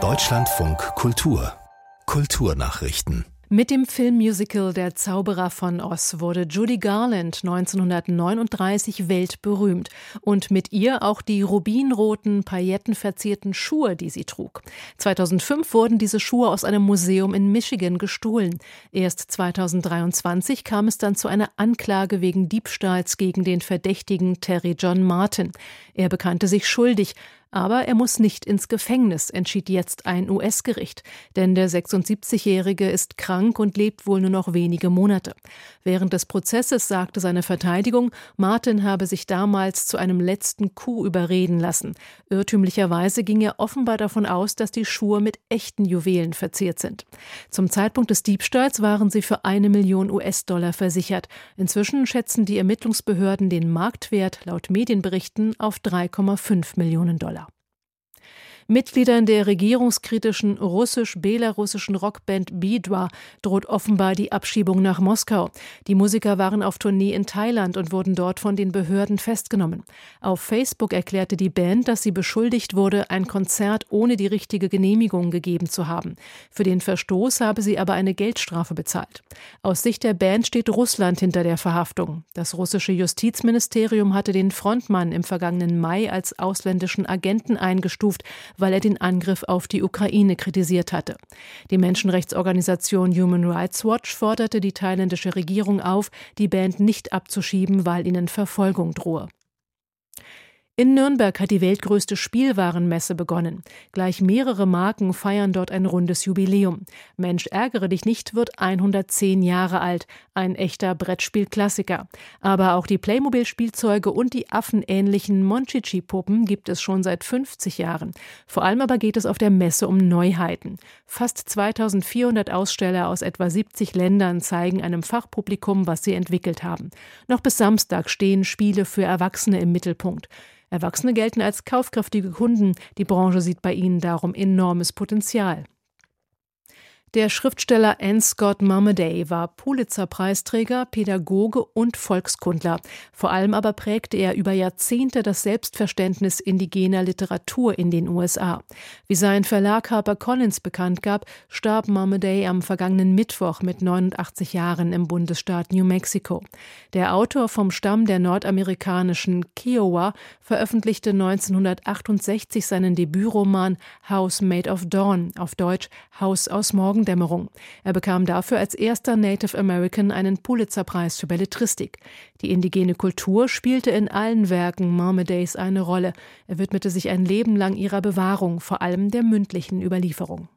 Deutschlandfunk Kultur Kulturnachrichten mit dem Filmmusical Der Zauberer von Oz wurde Judy Garland 1939 weltberühmt und mit ihr auch die rubinroten, paillettenverzierten Schuhe, die sie trug. 2005 wurden diese Schuhe aus einem Museum in Michigan gestohlen. Erst 2023 kam es dann zu einer Anklage wegen Diebstahls gegen den Verdächtigen Terry John Martin. Er bekannte sich schuldig, aber er muss nicht ins Gefängnis, entschied jetzt ein US-Gericht, denn der 76-Jährige ist krank und lebt wohl nur noch wenige Monate. Während des Prozesses sagte seine Verteidigung, Martin habe sich damals zu einem letzten Coup überreden lassen. Irrtümlicherweise ging er offenbar davon aus, dass die Schuhe mit echten Juwelen verziert sind. Zum Zeitpunkt des Diebstahls waren sie für eine Million US-Dollar versichert. Inzwischen schätzen die Ermittlungsbehörden den Marktwert laut Medienberichten auf 3,5 Millionen Dollar. Mitgliedern der regierungskritischen russisch-belarussischen Rockband Bidwa droht offenbar die Abschiebung nach Moskau. Die Musiker waren auf Tournee in Thailand und wurden dort von den Behörden festgenommen. Auf Facebook erklärte die Band, dass sie beschuldigt wurde, ein Konzert ohne die richtige Genehmigung gegeben zu haben. Für den Verstoß habe sie aber eine Geldstrafe bezahlt. Aus Sicht der Band steht Russland hinter der Verhaftung. Das russische Justizministerium hatte den Frontmann im vergangenen Mai als ausländischen Agenten eingestuft, weil er den Angriff auf die Ukraine kritisiert hatte. Die Menschenrechtsorganisation Human Rights Watch forderte die thailändische Regierung auf, die Band nicht abzuschieben, weil ihnen Verfolgung drohe. In Nürnberg hat die weltgrößte Spielwarenmesse begonnen. Gleich mehrere Marken feiern dort ein rundes Jubiläum. Mensch, ärgere dich nicht wird 110 Jahre alt. Ein echter Brettspielklassiker. Aber auch die Playmobil-Spielzeuge und die affenähnlichen Monchichi-Puppen gibt es schon seit 50 Jahren. Vor allem aber geht es auf der Messe um Neuheiten. Fast 2400 Aussteller aus etwa 70 Ländern zeigen einem Fachpublikum, was sie entwickelt haben. Noch bis Samstag stehen Spiele für Erwachsene im Mittelpunkt. Erwachsene gelten als kaufkräftige Kunden. Die Branche sieht bei ihnen darum enormes Potenzial. Der Schriftsteller Anne Scott Marmaday war Pulitzer-Preisträger, Pädagoge und Volkskundler. Vor allem aber prägte er über Jahrzehnte das Selbstverständnis indigener Literatur in den USA. Wie sein Verlag HarperCollins bekannt gab, starb Marmaday am vergangenen Mittwoch mit 89 Jahren im Bundesstaat New Mexico. Der Autor vom Stamm der nordamerikanischen Kiowa veröffentlichte 1968 seinen Debütroman House Made of Dawn, auf Deutsch Haus aus Morgen Morgendämmerung. Er bekam dafür als erster Native American einen Pulitzerpreis für Belletristik. Die indigene Kultur spielte in allen Werken Marmadays eine Rolle. Er widmete sich ein Leben lang ihrer Bewahrung, vor allem der mündlichen Überlieferung.